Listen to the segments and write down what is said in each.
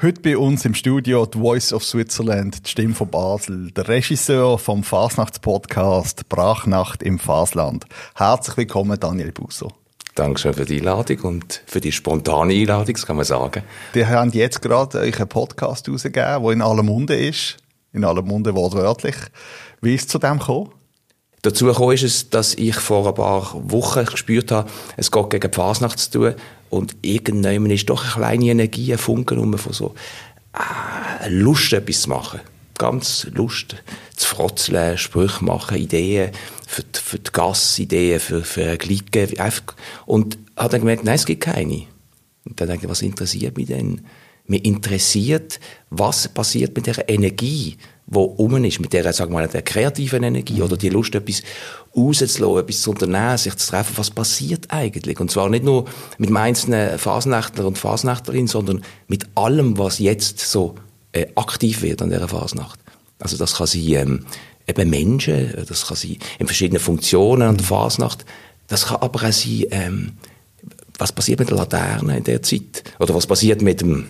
Heute bei uns im Studio die Voice of Switzerland, die Stimme von Basel, der Regisseur vom Fasnachtspodcast Brachnacht im Fasland. Herzlich willkommen, Daniel Busso. Dankeschön für die Einladung und für die spontane Einladung, das kann man sagen. Wir haben jetzt gerade euch einen Podcast rausgegeben, der in aller Munde ist. In aller Munde wortwörtlich. Wie ist es zu dem gekommen? Dazu ist es, dass ich vor ein paar Wochen gespürt habe, es geht gegen die Fasnacht zu tun und irgendwann ist doch eine kleine Energie, ein Funken von so äh, Lust, etwas zu machen. Ganz Lust zu frotzeln, Sprüche machen, Ideen für die, für die Gasse, Ideen für, für Glicken. Und habe dann gemerkt, nein, es gibt keine. Und dann denke ich, was interessiert mich denn? Mich interessiert, was passiert mit der Energie, die um ist, mit der, sagen wir mal, der kreativen Energie mhm. oder die Lust, etwas rauszulassen, etwas zu unternehmen, sich zu treffen, was passiert eigentlich? Und zwar nicht nur mit einzelnen Fasnächtler und Fasnächtlerin, sondern mit allem, was jetzt so äh, aktiv wird an dieser Fasnacht. Also das kann sein, ähm, eben Menschen, das kann sein in verschiedenen Funktionen an der mhm. Fasnacht, das kann aber auch sein, ähm, was passiert mit der Laterne in der Zeit? Oder was passiert mit dem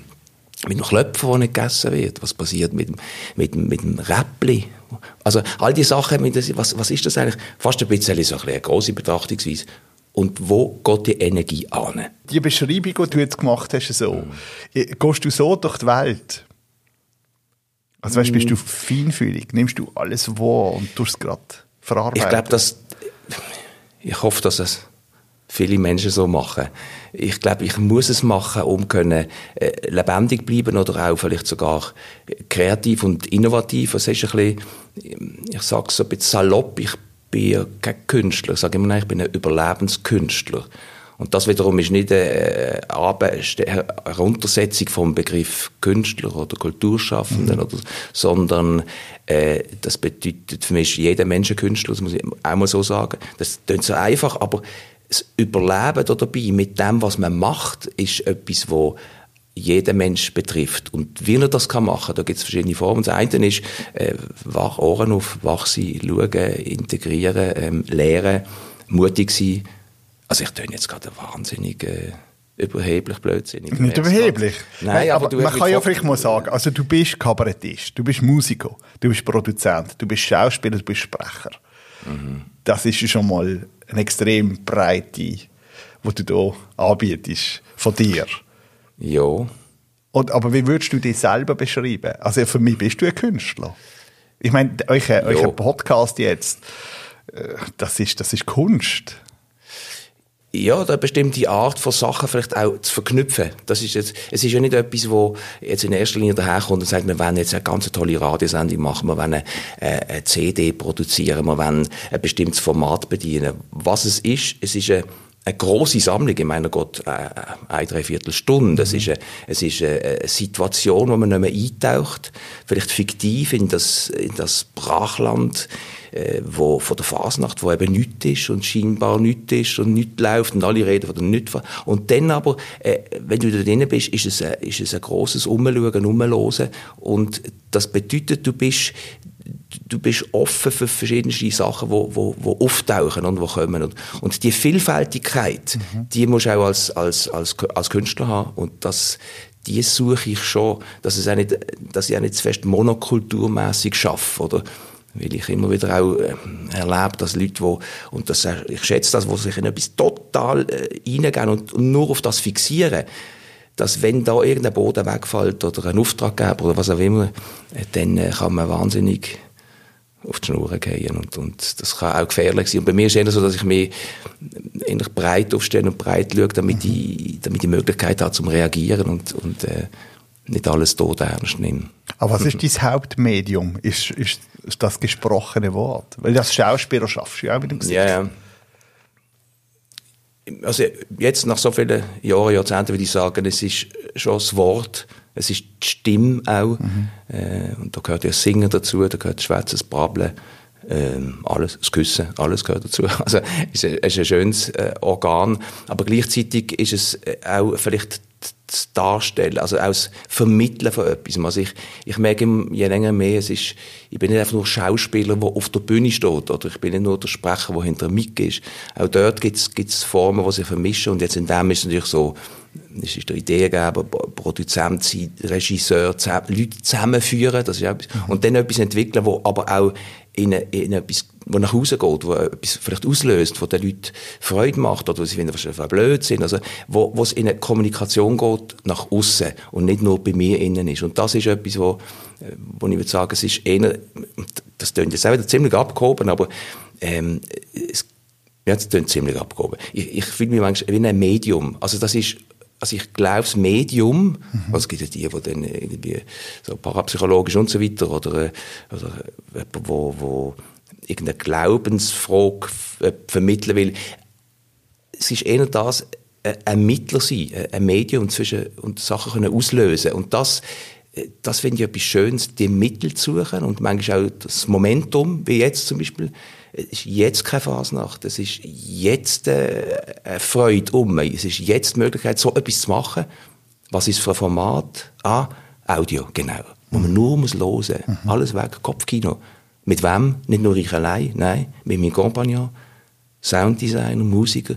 mit dem Klöpfer, der nicht gegessen wird? Was passiert mit dem, mit mit dem Räppli? Also, all die Sachen, was, was ist das eigentlich? Fast ein bisschen so ein eine grosse Betrachtungsweise. Und wo geht die Energie an? Die Beschreibung, die du jetzt gemacht hast, so. Mhm. Gehst du so durch die Welt? Also, weißt, bist du feinfühlig? Nimmst du alles wahr und tust es gerade verarbeiten? Ich glaube, dass, ich hoffe, dass es viele Menschen so machen. Ich glaube, ich muss es machen, um können, äh, lebendig bleiben oder auch vielleicht sogar kreativ und innovativ. Es ist ein bisschen, ich sage so ein bisschen salopp, ich bin kein Künstler. Ich sage immer, nein, ich bin ein Überlebenskünstler. Und das wiederum ist nicht eine Heruntersetzung vom Begriff Künstler oder Kulturschaffenden, mhm. oder, sondern äh, das bedeutet für mich jeder Mensch ein Künstler, das muss ich auch mal so sagen. Das klingt so einfach, aber das Überleben dabei mit dem, was man macht, ist etwas, wo jeden Mensch betrifft. Und wie er das kann machen, da gibt es verschiedene Formen. Das eine ist, äh, wach, Ohren auf, wach sein, schauen, integrieren, ähm, lernen, mutig sein. Also ich töne jetzt gerade wahnsinnig äh, überheblich, blödsinnig. Nicht überheblich? Nein, aber, aber man kann ja vielleicht mal sagen, also du bist Kabarettist, du bist Musiker, du bist Produzent, du bist Schauspieler, du bist Sprecher. Mhm. Das ist schon mal eine extrem breite, die du hier anbietest, von dir. Ja. Und, aber wie würdest du dich selber beschreiben? Also für mich bist du ein Künstler. Ich meine, euer, euer Podcast jetzt, äh, das ist, das ist Kunst ja, da bestimmte Art von Sachen vielleicht auch zu verknüpfen. Das ist jetzt, es ist ja nicht etwas, wo jetzt in erster Linie daherkommt und sagt, wir wollen jetzt eine ganz tolle Radiosendung machen, wir wollen eine, eine CD produzieren, wir wollen ein bestimmtes Format bedienen. Was es ist, es ist eine, eine große Sammlung, ich meine Gott, äh, äh, eine Dreiviertelstunde. Es ist, eine, es ist eine Situation, wo man nicht mehr eintaucht, vielleicht fiktiv in das, in das Brachland, äh, wo, von der Fasnacht, wo eben nichts ist und scheinbar nichts ist und nichts läuft und alle reden von der nichts. Und dann aber, äh, wenn du da drin bist, ist es, ein, ist es ein grosses Umschauen, Umlosen und das bedeutet, du bist du bist offen für verschiedenste Sachen, die wo, wo auftauchen und wo kommen. Und, und die Vielfältigkeit, mhm. die musst du auch als, als, als, als Künstler haben. Und das, die suche ich schon, dass, es auch nicht, dass ich auch nicht zu fest monokulturmässig schaffe. Oder weil ich immer wieder auch äh, erlebe, dass Leute, wo, und das, ich schätze das, die sich in etwas total äh, reingehen und, und nur auf das fixieren, dass wenn da irgendein Boden wegfällt oder ein Auftraggeber oder was auch immer, äh, dann äh, kann man wahnsinnig auf die Schnur gehen und, und das kann auch gefährlich sein. Und bei mir ist es eher so, dass ich mich eigentlich breit aufstelle und breit schaue, damit, mhm. ich, damit ich die Möglichkeit habe zum Reagieren und, und äh, nicht alles tot ernst nehmen. Aber was ist dein Hauptmedium? Ist, ist das gesprochene Wort? Weil das Schauspieler schaffst du ja auch mit dem Gesicht. Ja, ja. Also jetzt nach so vielen Jahren, Jahrzehnten würde ich sagen, es ist schon das Wort, es ist die Stimme auch. Mhm. Äh, und da gehört ja das Singen dazu, da gehört das Schwätzen, das Brabbeln, ähm, alles, das Küssen, alles gehört dazu. Also es ist, ein, ist ein schönes äh, Organ, aber gleichzeitig ist es äh, auch vielleicht das Darstellen, also aus Vermitteln von etwas. Also ich, ich merke je länger mehr, es ist, ich bin nicht einfach nur Schauspieler, der auf der Bühne steht, oder ich bin nicht nur der Sprecher, der hinter Mic ist. Auch dort gibt es Formen, die sich vermischen und jetzt in dem ist es natürlich so, es ist der Ideengeber, Produzent sein, Regisseur, Leute zusammenführen, das ist etwas. Mhm. und dann etwas entwickeln, wo aber auch in, in etwas, wo nach Hause geht, wo etwas vielleicht auslöst, wo den Leuten Freude macht oder wo sie finden, was blöd sind, also wo, wo es in eine Kommunikation geht nach außen und nicht nur bei mir innen ist. Und das ist etwas, wo, wo ich würde sagen, es ist eher, das klingt jetzt auch wieder ziemlich abgehoben, aber ähm, es, ja, das klingt ziemlich abgehoben. Ich, ich fühle mich manchmal wie ein Medium. Also das ist also ich glaube, das Medium, mhm. also es gibt ja die, die dann irgendwie so parapsychologisch und so weiter, oder, äh, oder jemand, wo, wo irgendeine Glaubensfrage äh, vermitteln will. Es ist eher das, äh, ein Mittler sein, ein Medium zwischen, und Sachen können auslösen. Und das, das finde ich etwas Schönes, die Mittel zu suchen und manchmal auch das Momentum, wie jetzt zum Beispiel, es ist jetzt keine Fasnacht, es ist jetzt äh, eine Freude um Es ist jetzt die Möglichkeit, so etwas zu machen. Was ist für ein Format? Ah, Audio, genau. Wo man nur muss hören. Mhm. Alles weg, Kopfkino. Mit wem? Nicht nur ich allein, nein, mit meinem Kompagnon, Sounddesigner, Musiker,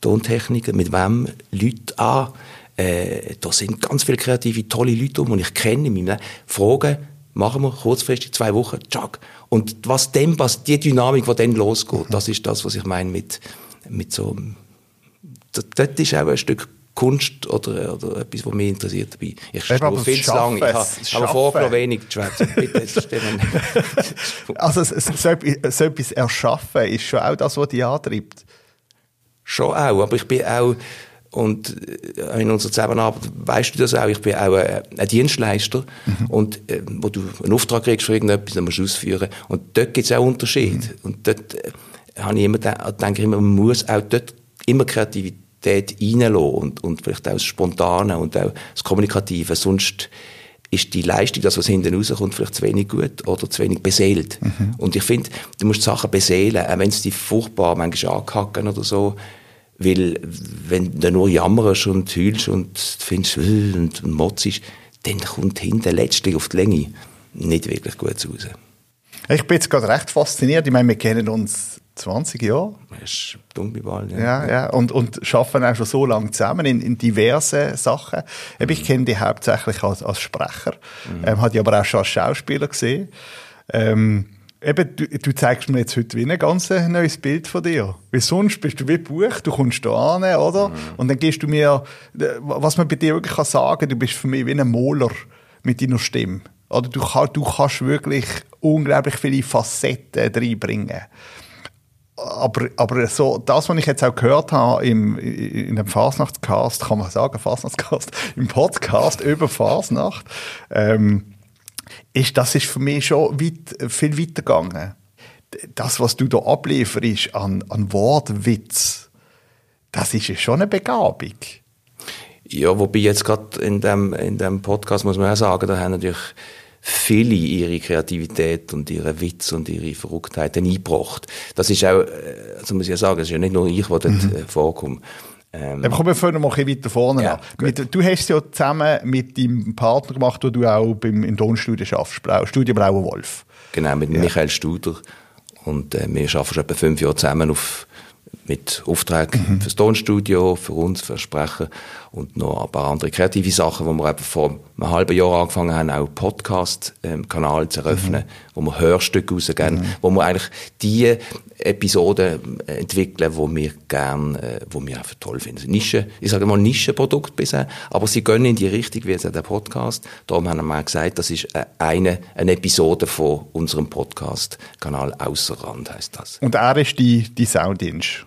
Tontechniker, mit wem? Leute, ah, äh, da sind ganz viele kreative, tolle Leute um, die ich kenne Leben. Fragen, machen wir kurzfristig, zwei Wochen, tschack. Und was dem passt, die Dynamik, die dann losgeht, das ist das, was ich meine mit, mit so, das, das ist auch ein Stück Kunst oder, oder etwas, was mich interessiert dabei. Ich stehe viel zu lang. Ich habe, habe vorgenommen, wenig zu schwätzen. Also, so, so etwas erschaffen ist schon auch das, was dich antreibt. Schon auch, aber ich bin auch, und äh, in unserer Zusammenarbeit weißt du das auch, ich bin auch ein, ein Dienstleister mhm. und äh, wo du einen Auftrag kriegst für irgendetwas, dann musst du ausführen und dort gibt es auch Unterschiede mhm. und dort äh, habe ich immer, denke ich immer, man muss auch dort immer Kreativität reinlassen und, und vielleicht auch das Spontane und auch das Kommunikative, sonst ist die Leistung, das was hinten rauskommt, vielleicht zu wenig gut oder zu wenig beseelt. Mhm. Und ich finde, du musst Sachen beseelen, auch wenn es dich furchtbar manchmal anhacken oder so, weil, wenn du nur jammerst und heulst und findest, äh, und, motzt, dann kommt hinten letztlich auf die Länge nicht wirklich gut raus. Ich bin jetzt gerade recht fasziniert. Ich meine, wir kennen uns 20 Jahre. Das ist dumm wie Ball, ja. Ja, ja. Und, und arbeiten auch schon so lange zusammen in, in diversen Sachen. Mhm. Ich kenne dich hauptsächlich als, als Sprecher. Mhm. Ähm, habe dich aber auch schon als Schauspieler gesehen. Ähm, Eben, du, du, zeigst mir jetzt heute wie ein ganz neues Bild von dir. Weil sonst bist du wie Buch, du kommst da an, oder? Mhm. Und dann gehst du mir, was man bei dir wirklich kann sagen, du bist für mich wie ein Moler mit deiner Stimme. Oder du, du kannst wirklich unglaublich viele Facetten reinbringen. Aber, aber so, das, was ich jetzt auch gehört habe im, in dem Fasnachtscast, kann man sagen, Fasnachtscast, im Podcast über Fasnacht, ähm, ist, das ist für mich schon weit, viel weiter gegangen. Das, was du da ablieferst an, an Wortwitz, das ist schon eine Begabung. Ja, wobei jetzt gerade in dem, in dem Podcast muss man auch sagen, da haben natürlich viele ihre Kreativität und ihre Witz und ihre Verrücktheit eingebracht. Das ist auch, also muss ich ja sagen, das ist ja nicht nur ich, der dort mhm. Äh, vorkommt. Ähm, Dann kommen wir vorne mal ein weiter vorne ja, mit, Du hast es ja zusammen mit deinem Partner gemacht, wo du auch beim, im Tonstudio schaffst, Blau, Studio Blauer Wolf. Genau, mit ja. Michael Studer. Und äh, wir arbeiten schon etwa fünf Jahre zusammen auf, mit Aufträgen mhm. fürs Tonstudio, für uns, für Sprecher und noch ein paar andere kreative Sachen, wo wir eben vor einem halben Jahr angefangen haben, auch Podcast-Kanal ähm, zu eröffnen, mhm. wo wir Hörstücke rausgeben, mhm. wo wir eigentlich die Episoden entwickeln, wo wir gern, äh, wo wir einfach toll finden. Nische, ich sage mal Nischenprodukt bisher, aber sie gehen in die Richtung, wie jetzt der Podcast. Darum haben wir mal gesagt, das ist äh, eine, eine Episode von unserem Podcast-Kanal Ausser Rand, heißt das. Und er ist die, die Soundinch?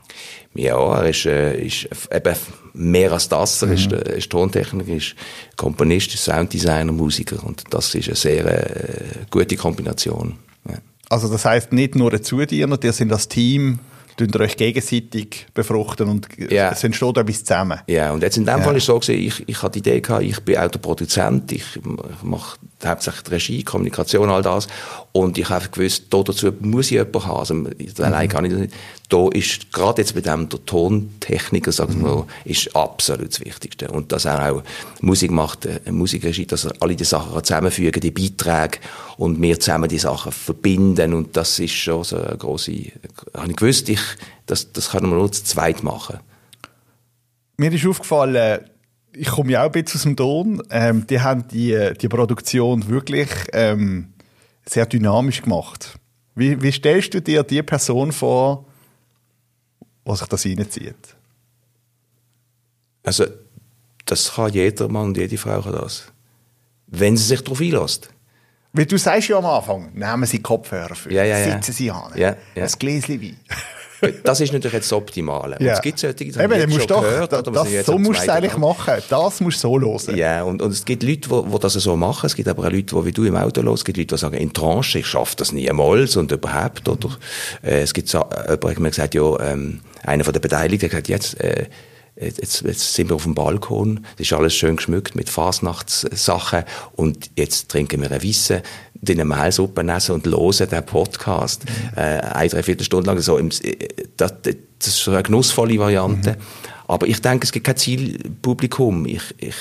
Ja, er ist, äh, ist eben mehr als das. Er mhm. ist, äh, ist Tontechniker, ist Komponist, ist Sounddesigner, Musiker und das ist eine sehr äh, gute Kombination. Also das heißt nicht nur ein Zudiener, ihr sind das Team, ihr euch gegenseitig befruchten und ja. es entsteht etwas zusammen. Ja, und jetzt in dem ja. Fall ist es so gewesen, ich, ich hatte die Idee gehabt, ich bin auch der Produzent, ich, ich mache hauptsächlich die Regie, Kommunikation, all das. Und ich habe gewusst, da dazu muss ich jemanden haben. Also, mhm. allein kann ich nicht. Da ist, gerade jetzt bei dem, der Tontechniker, sagen wir mal, ist absolut das Wichtigste. Und dass er auch Musik macht, äh, Musikregie, dass er alle die Sachen zusammenfügen, die Beiträge, und wir zusammen die Sachen verbinden. Und das ist schon so eine grosse, habe ich gewusst, ich, das, das kann man nur zu zweit machen. Mir ist aufgefallen, ich komme ja auch ein bisschen aus dem Ton. Ähm, die haben die, die Produktion wirklich ähm, sehr dynamisch gemacht. Wie, wie stellst du dir die Person vor, was sich das reinzieht? Also, das kann jeder Mann und jede Frau das. Wenn sie sich darauf einlässt. Weil du sagst ja am Anfang, nehmen Sie Kopfhörer für, ja, ja, ja. sitzen Sie an, ja, ja. ein Gläschen Wein. Das ist natürlich jetzt das Optimale. Ja. es gibt solche, das Eben, musst doch, gehört, das, das, so musst du es eigentlich machen. Das musst du so hören. Ja, und, und es gibt Leute, die, die das so machen. Es gibt aber auch Leute, die wie du im Auto los. Es gibt Leute, die sagen, in Tranche, ich schaffe das niemals und überhaupt. Oder, äh, es gibt so, jemand hat mir gesagt, ja, ähm, einer von den Beteiligten hat gesagt, jetzt, äh, Jetzt, jetzt sind wir auf dem Balkon, es ist alles schön geschmückt mit Fasnachtssachen und jetzt trinken wir ein Wissen, den Mehlsuppe essen und hören den Podcast mhm. äh, eine, dreiviertel Stunde lang. So im, äh, das, das ist eine genussvolle Variante. Mhm. Aber ich denke, es gibt kein Zielpublikum. Ich, ich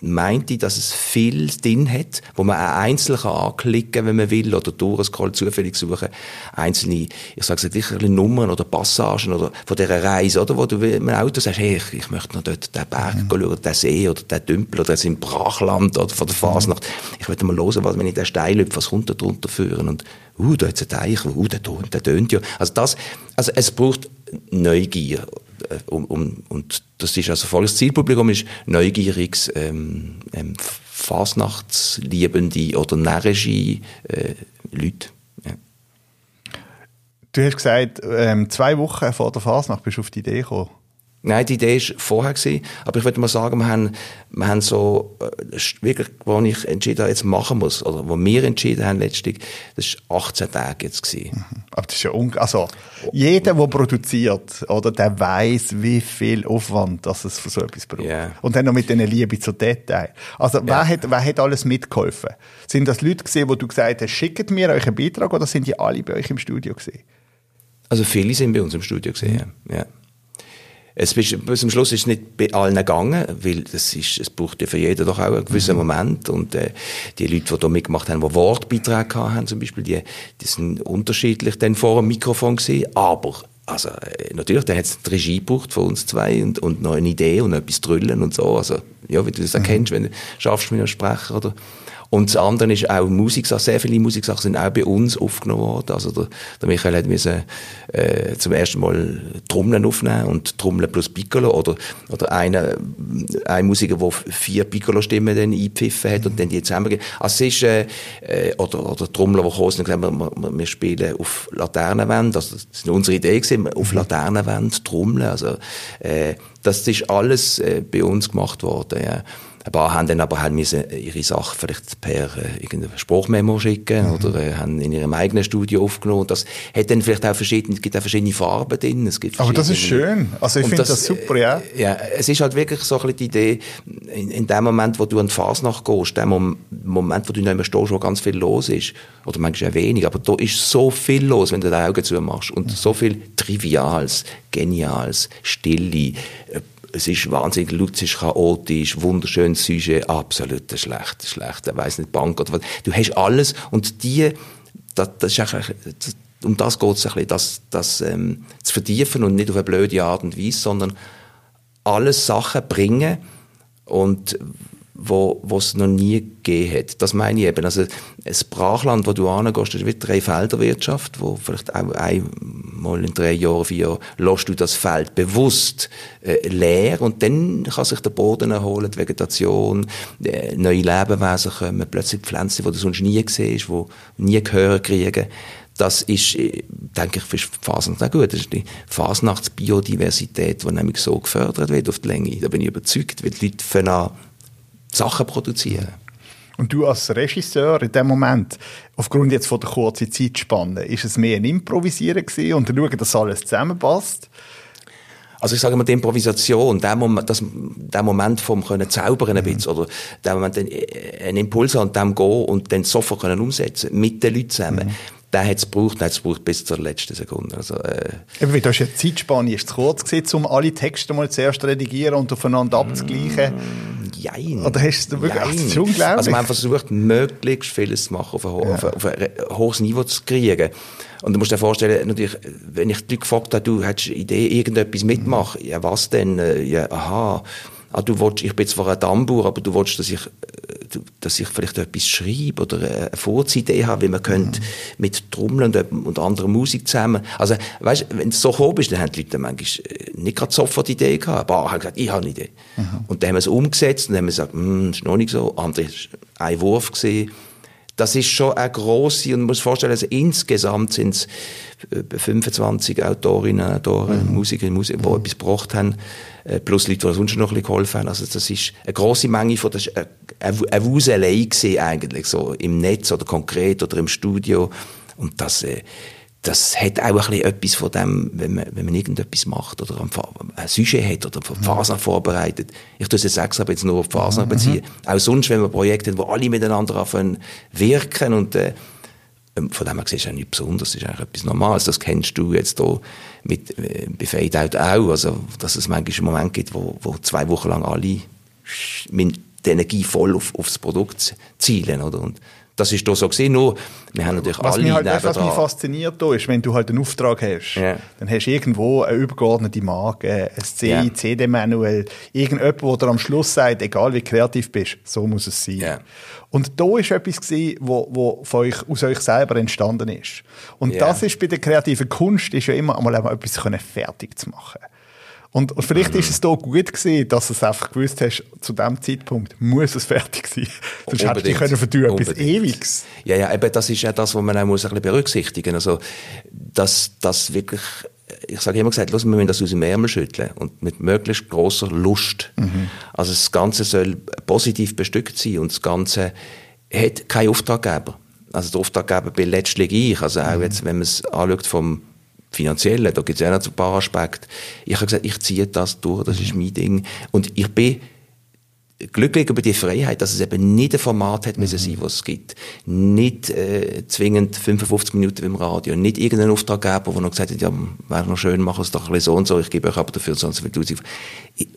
meinte, dass es viel drin hat, wo man auch einzeln kann anklicken kann, wenn man will, oder durchscrollen, zufällig suchen, einzelne, ich sage nicht, Nummern oder Passagen oder von dieser Reise, oder, wo du mit dem Auto sagst, hey, ich, ich möchte noch dort den Berg mhm. schauen, den See oder den Dümpel oder im Brachland oder von der mhm. Fasnacht. Ich möchte mal hören, was, wenn ich den Steil hüpfe, was kommt da drunter führen und, uh, da hat es einen Teich, uh, der tönt, der tönt ja. Also das, also es braucht Neugier um, um, und das ist also volles Zielpublikum ist neugieriges ähm, ähm, Fasnachtsliebende oder närrische äh, Leute. Ja. Du hast gesagt, ähm, zwei Wochen vor der Fasnacht bist du auf die Idee gekommen, Nein, die Idee war vorher, gewesen, aber ich würde mal sagen, wir haben, wir haben so, äh, wirklich, wo ich entschieden habe, jetzt machen muss, oder wo wir entschieden haben letztlich, das war 18 Tage jetzt gewesen. Mhm. Aber das ist ja un also, jeder, der produziert, oder, der weiß, wie viel Aufwand das es für so etwas braucht. Yeah. Und dann noch mit dieser Liebe zu Detail. Also, wer, yeah. hat, wer hat alles mitgeholfen? Sind das Leute gesehen, wo du gesagt hast, schickt mir euch einen Beitrag, oder sind die alle bei euch im Studio gesehen? Also, viele sind bei uns im Studio gesehen, ja. Es ist, bis zum Schluss ist es nicht bei allen gegangen, weil das ist, es braucht ja für jeden doch auch einen gewissen mhm. Moment. Und äh, die Leute, die da mitgemacht haben, die Wortbeiträge haben, zum Beispiel, die, die sind unterschiedlich dann vor dem Mikrofon gesehen. Aber also äh, natürlich, da hat es die Regie gebraucht von uns zwei und, und noch eine Idee und etwas drüllen und so. Also ja, wie du das erkennst, mhm. wenn du schaffst mit einem Sprecher oder und das andere ist auch Musiksachen. Sehr viele Musiksachen sind auch bei uns aufgenommen worden. Also der, der Michael hat müssen, äh, zum ersten Mal Trommeln aufnehmen und Trommeln plus Piccolo oder, oder einer, ein Musiker, der vier Piccolo-Stimmen dann eingepfiffen hat und dann die zusammengegeben. Also es ist, äh, äh, oder, oder Trommler, die kommen und gesagt wir, wir spielen auf Laternenwände. Also das ist unsere Idee gewesen, auf Laternenwände trommeln. Also, äh, das ist alles äh, bei uns gemacht worden, ja. Ein paar haben dann aber halt müssen ihre Sachen vielleicht per äh, irgendein Spruchmemo schicken mhm. oder äh, haben in ihrem eigenen Studio aufgenommen. Das hat dann vielleicht auch verschiedene, es gibt auch verschiedene Farben drin. Es gibt aber das ist schön. Also ich finde das, das, super, ja. Äh, ja, es ist halt wirklich so ein bisschen die Idee, in, in dem Moment, wo du an die Fasnacht gehst, dem Moment, wo du nicht mehr stehst, wo ganz viel los ist, oder manchmal auch wenig, aber da ist so viel los, wenn du die Augen zumachst und mhm. so viel Triviales, Geniales, Stille, äh, es ist wahnsinnig ist chaotisch, wunderschönes Sujet, absolut schlecht, schlecht, ich weiss nicht, Bank oder was. Du hast alles und die, das, das ist eigentlich, das, um das geht es ein bisschen, das, das ähm, zu vertiefen und nicht auf eine blöde Art und Weise, sondern alles Sachen bringen und wo es noch nie gegeben hat. Das meine ich eben. Also, ein Brachland, wo du angehst, ist wie drei Felderwirtschaft, wo vielleicht auch einmal in drei Jahren, vier Jahren, lässt du das Feld bewusst äh, leer und dann kann sich der Boden erholen, die Vegetation, äh, neue Lebewesen kommen, plötzlich Pflanzen, die du sonst nie siehst, die nie Gehör kriegen. Das ist, äh, denke ich, für Fasnacht auch gut. Das ist die Fasnachtsbiodiversität, die nämlich so gefördert wird auf die Länge. Da bin ich überzeugt, weil die Leute fangen an, Sachen produzieren. Und du als Regisseur in dem Moment, aufgrund jetzt von der kurzen Zeitspanne, ist es mehr ein Improvisieren gewesen und schauen, dass alles zusammenpasst? Also ich sage mal, die Improvisation, der Moment, das, der Moment vom können zaubern ein mhm. bisschen, oder der Moment, äh, einen Impuls an dem gehen und dann sofort können umsetzen, mit den Leuten zusammen. Mhm der hat es gebraucht, hat es gebraucht bis zur letzten Sekunde. Also, äh, Eben, du hast ja Zeitspanne ist zu kurz gewesen, um alle Texte mal zuerst zu redigieren und aufeinander abzugleichen. Mm, jein. Oder hast du wirklich, ach, das ist unglaublich. Also man versucht, möglichst vieles zu machen, auf ein, ja. auf, ein, auf ein, hohes Niveau zu kriegen. Und du musst dir vorstellen, natürlich, wenn ich dich gefragt habe, du hättest eine Idee, irgendetwas mitmachen, ja was denn? Äh, ja, aha, ah, du willst, ich bin zwar ein Tambour, aber du willst, dass ich, äh, dass ich vielleicht etwas schreibe oder eine Vorzeidee habe, wie man mhm. könnte mit Trommeln und, und anderer Musik zusammen. Also, weißt, wenn es so komisch ist, dann haben die Leute manchmal äh, nicht gerade sofort die Idee gehabt. Aber haben gesagt, ich habe eine Idee. Mhm. Und dann haben wir es umgesetzt und dann haben wir gesagt, hm, ist noch nicht so. Andere ist ein Wurf gesehen das ist schon eine grosse, und man muss sich vorstellen, also insgesamt sind es 25 Autorinnen, Autoren, mhm. Musiker, Musiker, die mhm. etwas gebracht haben, äh, plus Leute, die sonst noch ein bisschen geholfen haben. Also das ist eine grosse Menge von, das eine, eine Wuselei eigentlich, so im Netz oder konkret oder im Studio. Und das, äh, das hat auch ein bisschen etwas von dem, wenn man, wenn man irgendetwas macht oder ein Sujet hat oder eine Phase vorbereitet. Ich tue es jetzt extra jetzt nur auf Phasen mhm. beziehen. Auch sonst, wenn man Projekte haben, wo alle miteinander anfangen wirken und äh, ähm, von dem her gesehen ist es nichts Besonderes, das ist eigentlich etwas Normales. Das kennst du jetzt hier mit, äh, bei Fadeout auch, also, dass es manchmal einen Moment gibt, wo, wo zwei Wochen lang alle mit Energie voll auf, aufs Produkt zielen, oder? Und das ist doch so gesehen, nur wir haben natürlich was alle mich halt, Was mich fasziniert da ist, wenn du halt einen Auftrag hast, yeah. dann hast du irgendwo eine übergeordnete Marke, ein CI, yeah. CD-Manual, irgendjemand, der dir am Schluss sagt, egal wie kreativ bist, so muss es sein. Yeah. Und da ist etwas gewesen, wo, wo von euch, aus euch selber entstanden ist. Und das ist bei der kreativen Kunst, ist ja immer einmal etwas fertig zu machen. Und, und vielleicht mhm. ist es da gut gewesen, dass du es einfach gewusst hast, zu dem Zeitpunkt muss es fertig sein. Sonst hättest du können verdammt etwas Ewiges. Ja, ja, eben, das ist ja das, was man auch muss ein bisschen berücksichtigen. Also, dass, dass wirklich, ich sage immer gesagt, los, wir müssen das aus dem Ärmel schütteln. Und mit möglichst grosser Lust. Mhm. Also, das Ganze soll positiv bestückt sein und das Ganze hat keinen Auftraggeber. Also, der Auftraggeber bin letztlich ich. Also, auch mhm. jetzt, wenn man es anschaut vom, Finanzielle, da gibt es ja noch ein paar Aspekte. Ich habe gesagt, ich ziehe das durch, das ist mein Ding. Und ich bin glücklich über die Freiheit, dass es eben nicht ein Format hat müssen sein, was es gibt. Nicht äh, zwingend 55 Minuten im Radio, nicht irgendein Auftraggeber, der noch gesagt hat, ja, wäre noch schön, machen es doch ein bisschen so und so, ich gebe euch aber dafür sonst viel Tausend.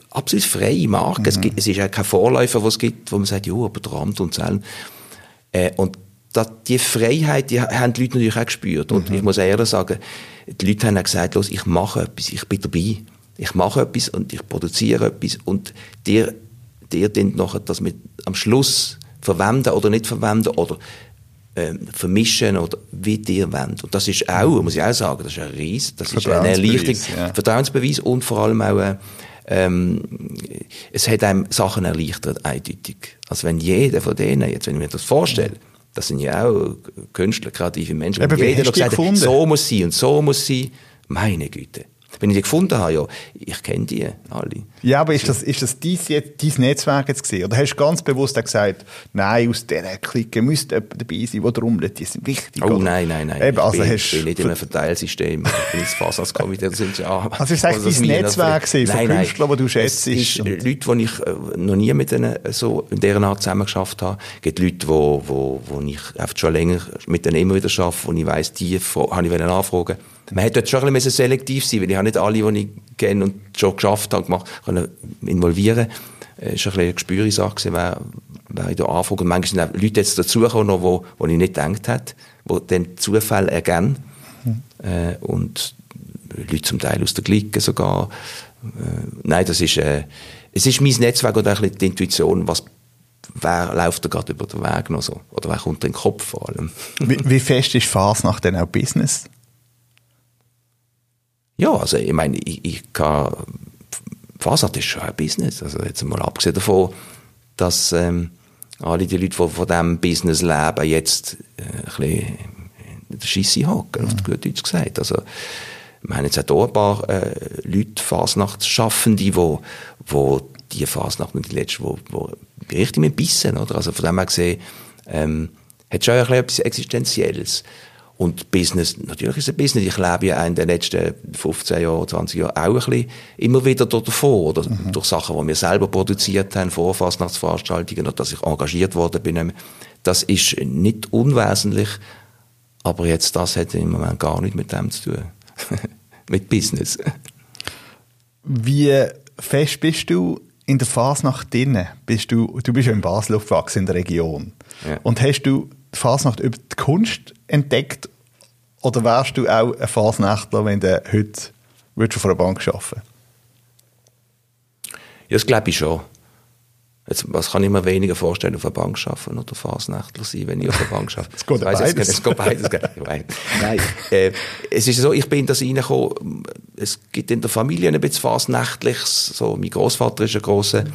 Absolut freie Marke. Mhm. Es, gibt, es ist ja kein Vorläufer, was es gibt, wo man sagt, ja, aber der Amt und Zellen. Äh, und das, die Freiheit, die haben die Leute natürlich auch gespürt. Und mhm. ich muss ehrlich sagen, die Leute haben auch gesagt, los, ich mache etwas, ich bin dabei. Ich mache etwas und ich produziere etwas und dir, dir dann nachher das mit am Schluss verwenden oder nicht verwenden oder ähm, vermischen oder wie dir wollt. Und das ist auch, muss ich auch sagen, das ist ein Ries, das ist eine Erleichterung, ja. Vertrauensbeweis und vor allem auch, äh, ähm, es hat einem Sachen erleichtert, eindeutig. Also wenn jeder von denen, jetzt wenn ich mir das vorstelle, das sind ja auch Künstler, kreative Menschen. Aber jeder hat gesagt, so muss sie und so muss sie. Meine Güte. Wenn ich die gefunden habe, ja, ich kenne die alle. Ja, aber ist das, ist das dein, dein Netzwerk jetzt gesehen? Oder hast du ganz bewusst gesagt, nein, aus dieser Clique müsste jemand dabei sein, der trommelt, die sind wichtig? Oh, oder? nein, nein, nein. Eben, also ich bin, hast bin nicht in einem Verteilsystem. ich bin ins Fassaskomitee, das sind ja... Also ist eigentlich dein Netzwerk gesehen, von nein, Künstlern, die du schätzt? Es ist Leute, die ich äh, noch nie mit denen so in dieser Art zusammen geschafft habe. Es gibt Leute, wo, wo, wo ich schon länger mit denen immer wieder arbeite, wo ich weiss, die habe ich anfragen man hätte dort schon ein bisschen selektiv sein weil ich habe nicht alle, die ich kenne und schon geschafft habe, gemacht, können involvieren. Es war ein eine gespüre Sache, wer, wer in der Anfrage, und manchmal sind auch Leute jetzt dazugekommen, wo, wo ich nicht gedacht hätte, die dann Zufälle ergeben. Mhm. Äh, und Leute zum Teil aus der Clique sogar. Äh, nein, das ist, äh, es ist mein Netzwerk und auch die Intuition, was wer läuft da gerade über den Weg noch so? Oder wer kommt in den Kopf vor allem? wie, wie fest ist Fasnacht denn auch Business? Ja, also ich meine, ich, ich kann, Fasad ist schon ein Business. Also jetzt mal abgesehen davon, dass ähm, alle die Leute, die von diesem Business leben, jetzt äh, ein bisschen in der Scheisse hocken, mhm. auf gut Deutsch gesagt. Also wir haben jetzt auch hier ein paar äh, Leute, Fasnachtsschaffende, die wo, wo die Fasnacht und die letzte, wo, wo richtig mit bissen, oder? Also von dem her gesehen, ähm, hat schon ein bisschen etwas Existenzielles. Und Business, natürlich ist es ein Business. Ich lebe ja in den letzten 15 Jahren, 20 Jahren auch ein bisschen immer wieder davon, oder mhm. durch Sachen, die wir selber produziert haben, Vorfasnachtsveranstaltungen, oder dass ich engagiert worden bin. Das ist nicht unwesentlich, aber jetzt das hat im Moment gar nichts mit dem zu tun. mit Business. Wie fest bist du in der Fasnacht drin? Bist du, du bist ja in Basel aufgewachsen, in der Region. Ja. Und hast du Fasnacht über die Kunst entdeckt oder wärst du auch ein Fasnächtler, wenn du heute würdest du vor einer Bank arbeiten Ja, das glaube ich schon. Jetzt, was kann ich mir weniger vorstellen, auf einer Bank arbeiten oder Fasnächtler sein, wenn ich auf einer Bank arbeite? es geht beides. Es, geht beides. Nein, äh, es ist so, ich bin in das reingekommen, es gibt in der Familie ein bisschen Fasnächtliches, so, mein Großvater ist ein grosser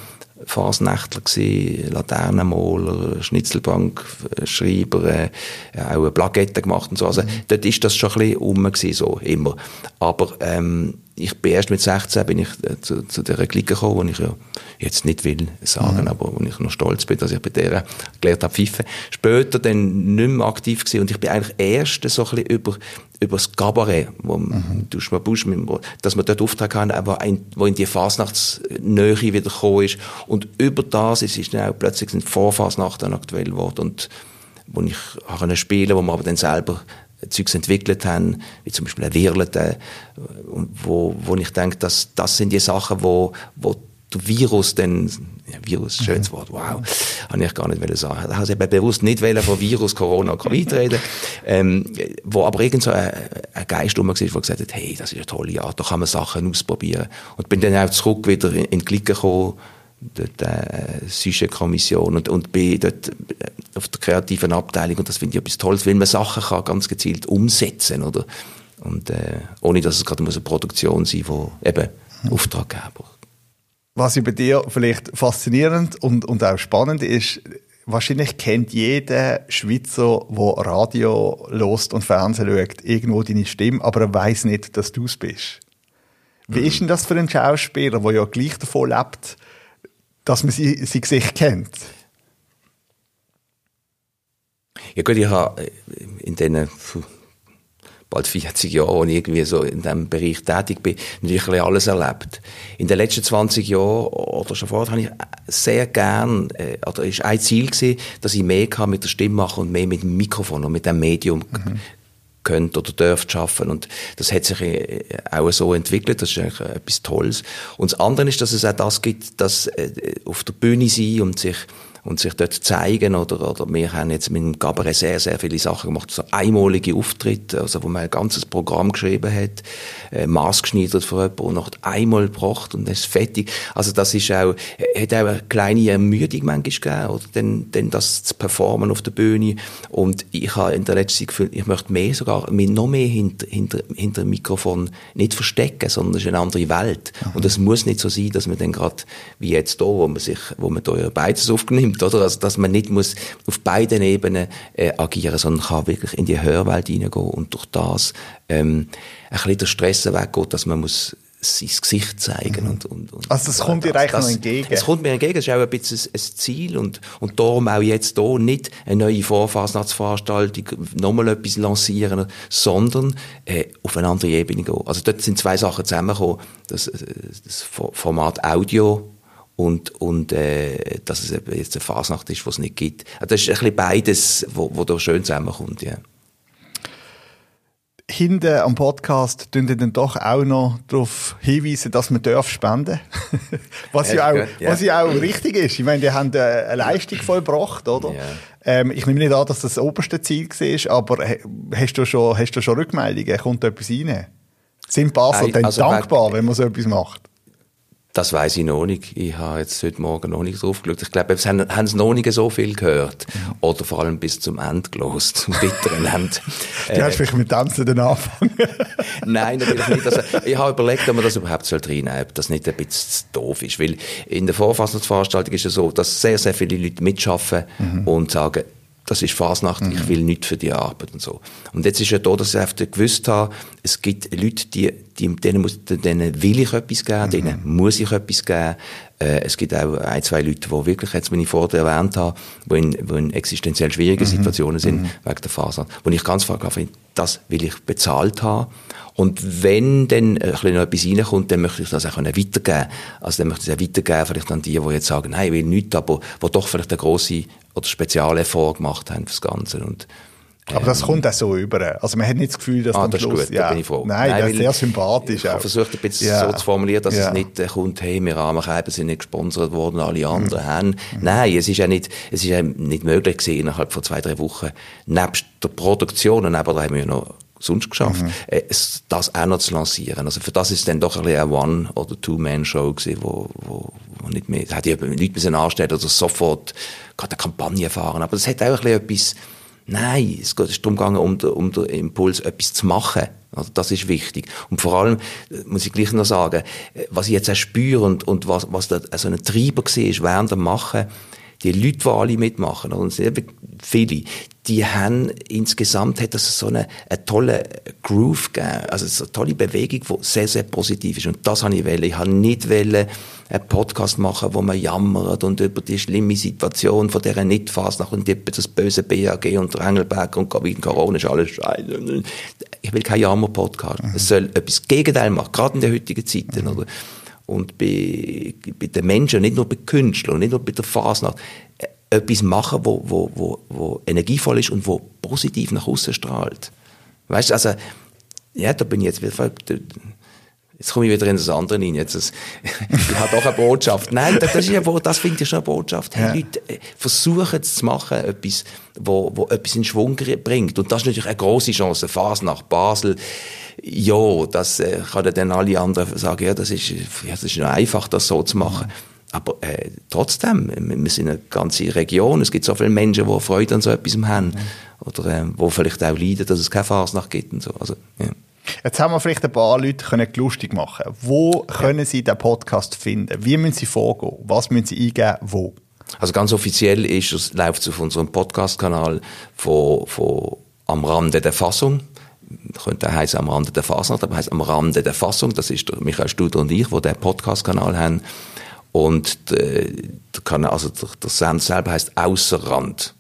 Fasnächtler gewesen, Laternenmaler, Schnitzelbankschreiber, äh, auch eine Plakette gemacht und so. Also, mhm. dort ist das schon ein bisschen rum gewesen, so, immer. Aber, ähm, ich bin erst mit 16 bin ich äh, zu, zu dieser Clique gekommen, wo ich ja jetzt nicht will sagen, mhm. aber wo ich noch stolz bin, dass ich bei der gelernt habe pfeifen. Später dann nicht mehr aktiv gewesen und ich bin eigentlich erst so ein bisschen über, über das Cabaret, wo mhm. du Busch, dass man dort Auftrag haben, aber ein, wo in die Fasnachtsnähe wieder gekommen ist und über das ist, ist dann auch plötzlich sind Vorfasnachten aktuell geworden und wo ich spielen, wo man aber dann selber Zeugs entwickelt haben, wie zum Beispiel ein Wirlete, wo, wo ich denke, dass das sind die Sachen, wo, wo der Virus dann, ja, Virus, schönes Wort, wow, habe ich gar nicht sagen. Da habe ich eben bewusst nicht von Virus, Corona, Covid reden, ähm, wo aber irgend so ein, ein Geist rum war, der gesagt hat, hey, das ist eine tolle Art, da kann man Sachen ausprobieren. Und bin dann auch zurück wieder in, in die Clique gekommen, dort äh, Sujet-Kommission und, und bin dort äh, auf der kreativen Abteilung und das finde ich etwas Tolles, weil man Sachen kann ganz gezielt umsetzen oder und äh, ohne dass es gerade muss eine Produktion sein muss, wo eben mhm. Auftraggeber. Was bei dir vielleicht faszinierend und, und auch spannend ist, wahrscheinlich kennt jeder Schweizer, der Radio lost und Fernsehen schaut, irgendwo deine Stimme, aber er weiß nicht, dass du es bist. Wie mhm. ist denn das für einen Schauspieler, der ja gleich davon lebt, dass man sie, sie Gesicht kennt? Ja gut, ich habe äh, in diesen bald 40 Jahren, wo ich irgendwie so in diesem Bereich tätig bin, natürlich alles erlebt. In den letzten 20 Jahren oder schon vorher habe ich sehr gern, äh, oder ist ein Ziel gewesen, dass ich mehr kann mit der Stimme machen und mehr mit dem Mikrofon und mit dem Medium mhm könnt oder dürft schaffen und das hat sich äh, auch so entwickelt, das ist eigentlich etwas Tolles. Und das andere ist, dass es auch das gibt, dass äh, auf der Bühne sein und sich und sich dort zeigen oder, oder wir haben jetzt mit dem Cabaret sehr, sehr viele Sachen gemacht, so einmalige Auftritte, also wo man ein ganzes Programm geschrieben hat, äh, maßgeschneidert für jemanden und noch einmal gebracht und das ist fertig. Also das ist auch, hat auch eine kleine Ermüdung manchmal gegeben, oder denn, denn das zu performen auf der Bühne und ich habe in der letzten Zeit gefühlt, ich möchte mehr sogar, mich noch mehr hinter, hinter, hinter dem Mikrofon nicht verstecken, sondern es ist eine andere Welt. Mhm. Und es muss nicht so sein, dass man dann gerade, wie jetzt hier, wo man sich, wo man da beides aufnimmt, gibt, oder? Also, dass man nicht muss auf beiden Ebenen äh, agieren, sondern kann wirklich in die Hörwelt hineingehen und durch das ähm, ein bisschen der Stress weggeht, dass man muss sein Gesicht zeigen. Mhm. Und, und, und, also das kommt dir eigentlich noch entgegen? Es kommt mir entgegen, das ist auch ein bisschen ein Ziel und, und darum auch jetzt hier nicht eine neue Vorfasnachtsveranstaltung, nochmal etwas lancieren, sondern äh, auf eine andere Ebene gehen. Also dort sind zwei Sachen zusammengekommen, das, äh, das Format Audio und, und äh, dass es eben jetzt eine Fasnacht ist, die es nicht gibt. Also das ist ein bisschen beides, wo, wo da schön zusammenkommt, ja. Hinten am Podcast tun dann doch auch noch darauf hinweisen, dass man darf spenden was, ja, ja, auch, ja. was ja auch richtig ist. Ich meine, die haben eine Leistung vollbracht, oder? Ja. Ähm, ich nehme nicht an, dass das das oberste Ziel war, aber hast du schon, hast du schon Rückmeldungen? Kommt da etwas rein? Sind Basel denn also dankbar, wenn man so etwas macht? Das weiß ich noch nicht. Ich habe jetzt heute Morgen noch nicht drauf geschaut. Ich glaube, es haben, haben sie noch nicht so viel gehört. Ja. Oder vor allem bis zum Ende gelost, zum bitteren Ende. du äh, hast vielleicht mit Tanzen dann anfangen. Nein, natürlich nicht. Also, ich habe überlegt, ob man das überhaupt reinnehmen soll, ob das nicht ein bisschen doof ist. Weil in der Vorfassungsveranstaltung ist es so, dass sehr, sehr viele Leute mitschaffen mhm. und sagen, das ist Fasnacht, mhm. ich will nichts für die Arbeit und so. Und jetzt ist ja da, dass ich einfach gewusst habe, es gibt Leute, die, die, denen, muss, denen will ich etwas geben, mhm. denen muss ich etwas geben. Äh, es gibt auch ein, zwei Leute, die wirklich, jetzt, wenn ich vorher erwähnt habe, die in, die in existenziell schwierigen mhm. Situationen sind, mhm. wegen der Fasern. Wo ich ganz frage, das will ich bezahlt haben. Und wenn dann ein bisschen noch etwas reinkommt, dann möchte ich das auch weitergeben. Also dann möchte ich es auch weitergeben, vielleicht an die, die jetzt sagen, nein, ich will nichts, aber die doch vielleicht eine grosse oder spezielle Effort gemacht haben fürs Ganze. Und aber das ähm, kommt auch so über. Also man hat nicht das Gefühl, dass ah, am das Schluss... Ist gut, ja, bin ich froh. Nein, Nein das ist sehr sympathisch. Ich habe versucht, ein bisschen ja. so zu formulieren, dass ja. es nicht äh, kommt, hey, wir Rahmenkäben sind nicht gesponsert worden, alle anderen mhm. haben. Nein, es ist ja nicht, es ist ja nicht möglich gewesen, innerhalb von zwei, drei Wochen, nebst der Produktion, und eben, da haben wir ja noch sonst geschafft, mhm. äh, das auch noch zu lancieren. Also für das ist dann doch ein bisschen eine One- oder Two-Man-Show gewesen, wo, wo, wo nicht mehr, da hätte ich Leute müssen anstellen oder sofort gerade eine Kampagne fahren. Aber das hat auch ein bisschen etwas, Nein, es geht darum gegangen, um, den, um den Impuls, etwas zu machen. Also das ist wichtig. Und vor allem, äh, muss ich gleich noch sagen, äh, was ich jetzt auch spüre und, und was, was da so ein Treiber war, ist während dem Machen, die Leute, die alle mitmachen, und es sind viele, die haben insgesamt hat das so eine, eine tolle Groove gegeben, also so eine tolle Bewegung, die sehr, sehr positiv ist. Und das habe ich wollen. Ich habe nicht wollen, einen Podcast machen, wo man jammert und über die schlimme Situation von dieser Nicht-Fasnacht und das böse BAG und der Engelberg und wegen Corona ist alles scheiße. Ich will keinen Jammer-Podcast. Mhm. Es soll etwas Gegenteil machen, gerade in den heutigen Zeiten. Mhm. Oder? Und bei, bei den Menschen, nicht nur bei Künstlern, nicht nur bei der Fasnacht, etwas machen, wo, wo, wo, wo energievoll ist und wo positiv nach außen strahlt. Weißt du, also, ja, da bin ich jetzt wieder, jetzt komme ich wieder in das andere rein, jetzt, das, ich habe doch eine Botschaft. Nein, das, ist ja, das finde ich schon eine Botschaft. Hey, ja. Leute, äh, versuchen es zu machen, etwas, wo, wo etwas in Schwung bringt. Und das ist natürlich eine große Chance. Phase nach Basel, ja, das äh, kann dann alle anderen sagen, ja, das ist, ja, das ist nur einfach, das so zu machen. Mhm. Aber äh, trotzdem, wir sind eine ganze Region, es gibt so viele Menschen, die Freude an so etwas haben. Oder äh, wo vielleicht auch leiden, dass es keine Fasnacht gibt und so. Also, ja. Jetzt haben wir vielleicht ein paar Leute können lustig machen. Wo können sie den Podcast finden? Wie müssen sie vorgehen? Was müssen sie eingeben? Wo? Also ganz offiziell ist es, läuft es auf unserem Podcast-Kanal von, von am Rande der Fassung könnte heißen am Rande der Fasnacht, aber heißt am Rande der Fassung. Das ist Michael Studer und ich, wo der Podcast-Kanal haben. Und äh, der, Kanal, also der, Send selber heißt Außerrand.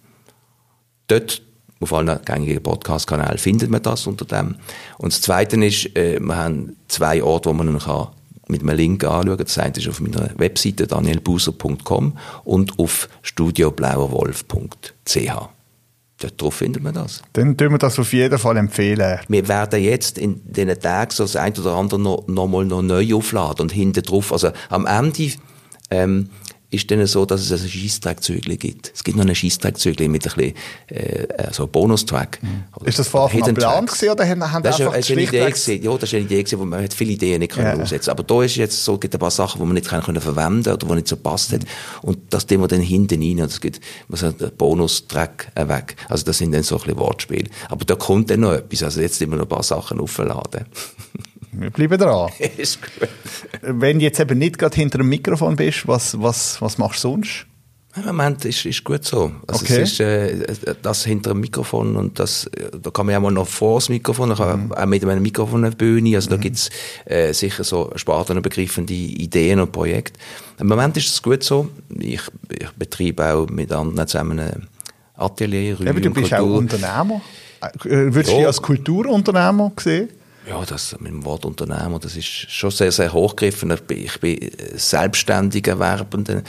Dort auf allen gängigen Podcast-Kanälen findet man das unter dem. Und das Zweite ist, äh, wir haben zwei Orte, wo man kann mit einem Link anschauen. Das eine ist auf meiner Webseite danielbuser.com und auf studioblauerwolf.ch. Dort drauf findet man das. Dann tun wir das auf jeden Fall empfehlen. Wir werden jetzt in diesen Tagen so das ein oder andere noch, noch mal noch neu aufladen und hinten drauf, also am Ende ähm, ist dann so, dass es ein Scheisstrackzügel gibt. Es gibt noch ein Scheisstrackzügel mit ein bisschen, äh, so Bonustrack. Mhm. Ist das von Anfang an geplant gewesen, oder haben, haben das ist, einfach ist eine Idee gewesen. Ja, das ist eine Idee gewesen, wo man hat viele Ideen nicht können ja. umsetzen Aber da ist jetzt so, gibt ein paar Sachen, die man nicht können verwenden oder die nicht so passt hat. Und das tun wir dann hinten rein und es gibt, man sagt, Bonustrack äh, weg. Also das sind dann so ein bisschen Wortspiele. Aber da kommt dann noch etwas. Also jetzt immer noch ein paar Sachen aufladen. Wir bleiben dran. ist gut. Wenn du jetzt eben nicht gerade hinter dem Mikrofon bist, was, was, was machst du sonst? Im Moment ist, ist gut so. Also okay. es ist, äh, das hinter dem Mikrofon und das, da kann man ja mal noch vor das Mikrofon, mhm. auch mit einem Mikrofon eine Bühne, also da mhm. gibt's äh, sicher so spartenübergreifende Ideen und Projekte. Im Moment ist es gut so. Ich, ich betreibe auch mit anderen zusammen ein Atelier, ja, aber du bist Kultur. auch Unternehmer. Äh, würdest du dich als Kulturunternehmer sehen? Ja, das mit dem Wort Unternehmer, das ist schon sehr, sehr hochgegriffen. Ich bin, ich bin selbstständiger Werbender.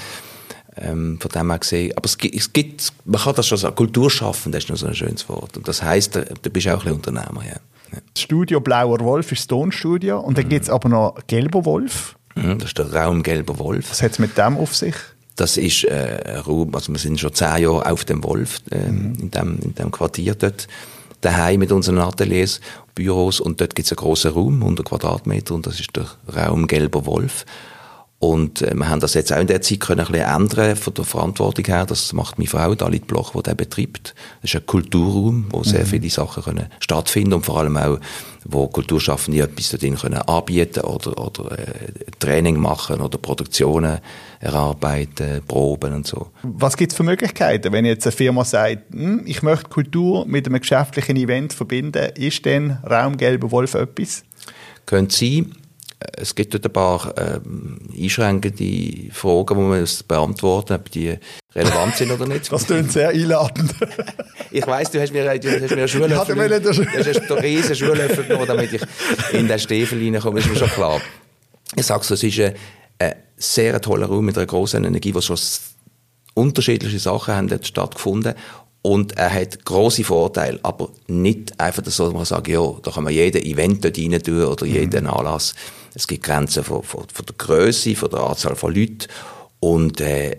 Ähm, von dem her gesehen. Aber es gibt, es gibt, man kann das schon sagen, Kultur schaffen, das ist noch so ein schönes Wort. Und das heisst, du bist auch ein Unternehmer, ja. ja. Das Studio Blauer Wolf ist das Tonstudio. Und dann mhm. gibt es aber noch Gelber Wolf. Mhm, das ist der Raum Gelber Wolf. Was hat es mit dem auf sich? Das ist äh, ein Raum, also wir sind schon zehn Jahre auf dem Wolf, äh, mhm. in, dem, in dem Quartier dort daheim mit unseren Ateliers, Büros und dort gibt es einen grossen Raum, 100 Quadratmeter und das ist der Raum Gelber Wolf. Und äh, wir haben das jetzt auch in der Zeit können ein bisschen ändern von der Verantwortung her. Das macht meine Frau, Dalit Bloch, die den betreibt. Das ist ein Kulturraum, wo sehr mhm. viele Sachen können stattfinden und vor allem auch, wo Kulturschaffende etwas dort können anbieten oder, oder äh, Training machen oder Produktionen erarbeiten, proben und so. Was gibt es für Möglichkeiten, wenn jetzt eine Firma sagt, hm, ich möchte Kultur mit einem geschäftlichen Event verbinden, ist denn Raum Gelber Wolf etwas? Könnte sein. Es gibt dort ein paar ähm, einschränkende Fragen, die man beantworten muss, ob die relevant sind oder nicht. Das klingt sehr einladend. ich weiss, du hast mir, du hast mir eine Schulöffel, du hast eine riesen Schulöffel genommen, damit ich in den Stiefel reinkomme, ist mir schon klar. Ich sag's, es ist ein, ein sehr toller Raum mit einer grossen Energie, wo schon unterschiedliche Sachen haben stattgefunden und er hat große Vorteile, aber nicht einfach dass man sagt, ja, da kann man jeden Event dort rein tun oder mhm. jeden Anlass. Es gibt Grenzen von, von, von der Größe, von der Anzahl von Leuten und äh,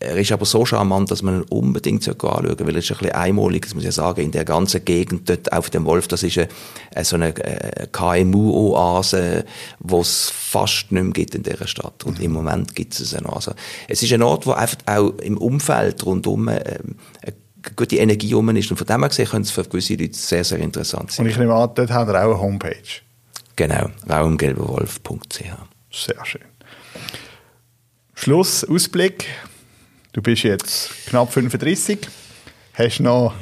er ist aber so charmant, dass man ihn unbedingt anschauen sollte, weil er ist ein bisschen einmalig, das muss ich sagen, in der ganzen Gegend dort auf dem Wolf, das ist eine, so eine äh, KMU-Oase, wo es fast nicht mehr gibt in dieser Stadt. Und mhm. im Moment gibt es noch. Also, es ist ein Ort, wo einfach auch im Umfeld rundum äh, eine gute Energie rum ist. Und von dem her gesehen könnte es für gewisse Leute sehr, sehr interessant sein. Und ich nehme an, dort haben wir auch eine Homepage. Genau, raumgelberwolf.ch. Sehr schön. Schluss, Ausblick. Du bist jetzt knapp 35, hast noch ja.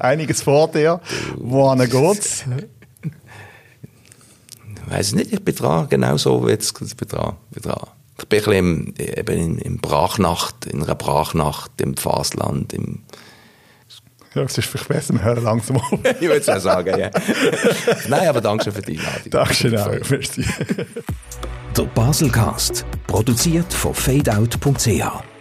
einiges vor dir. Wohin geht's? Ich weiß nicht, ich bin dran, genau so wie jetzt. Ich bin dran, bin dran. Ich bin ein bisschen im, eben in, in Brachnacht, in einer Brachnacht im Fasland, im ja, es ist vielleicht besser, wir hören langsam auf. ich würde es auch sagen, ja. Nein, aber danke schön für die Einladung. Dankeschön auch. Merci. Der Baselcast, produziert von fadeout.ch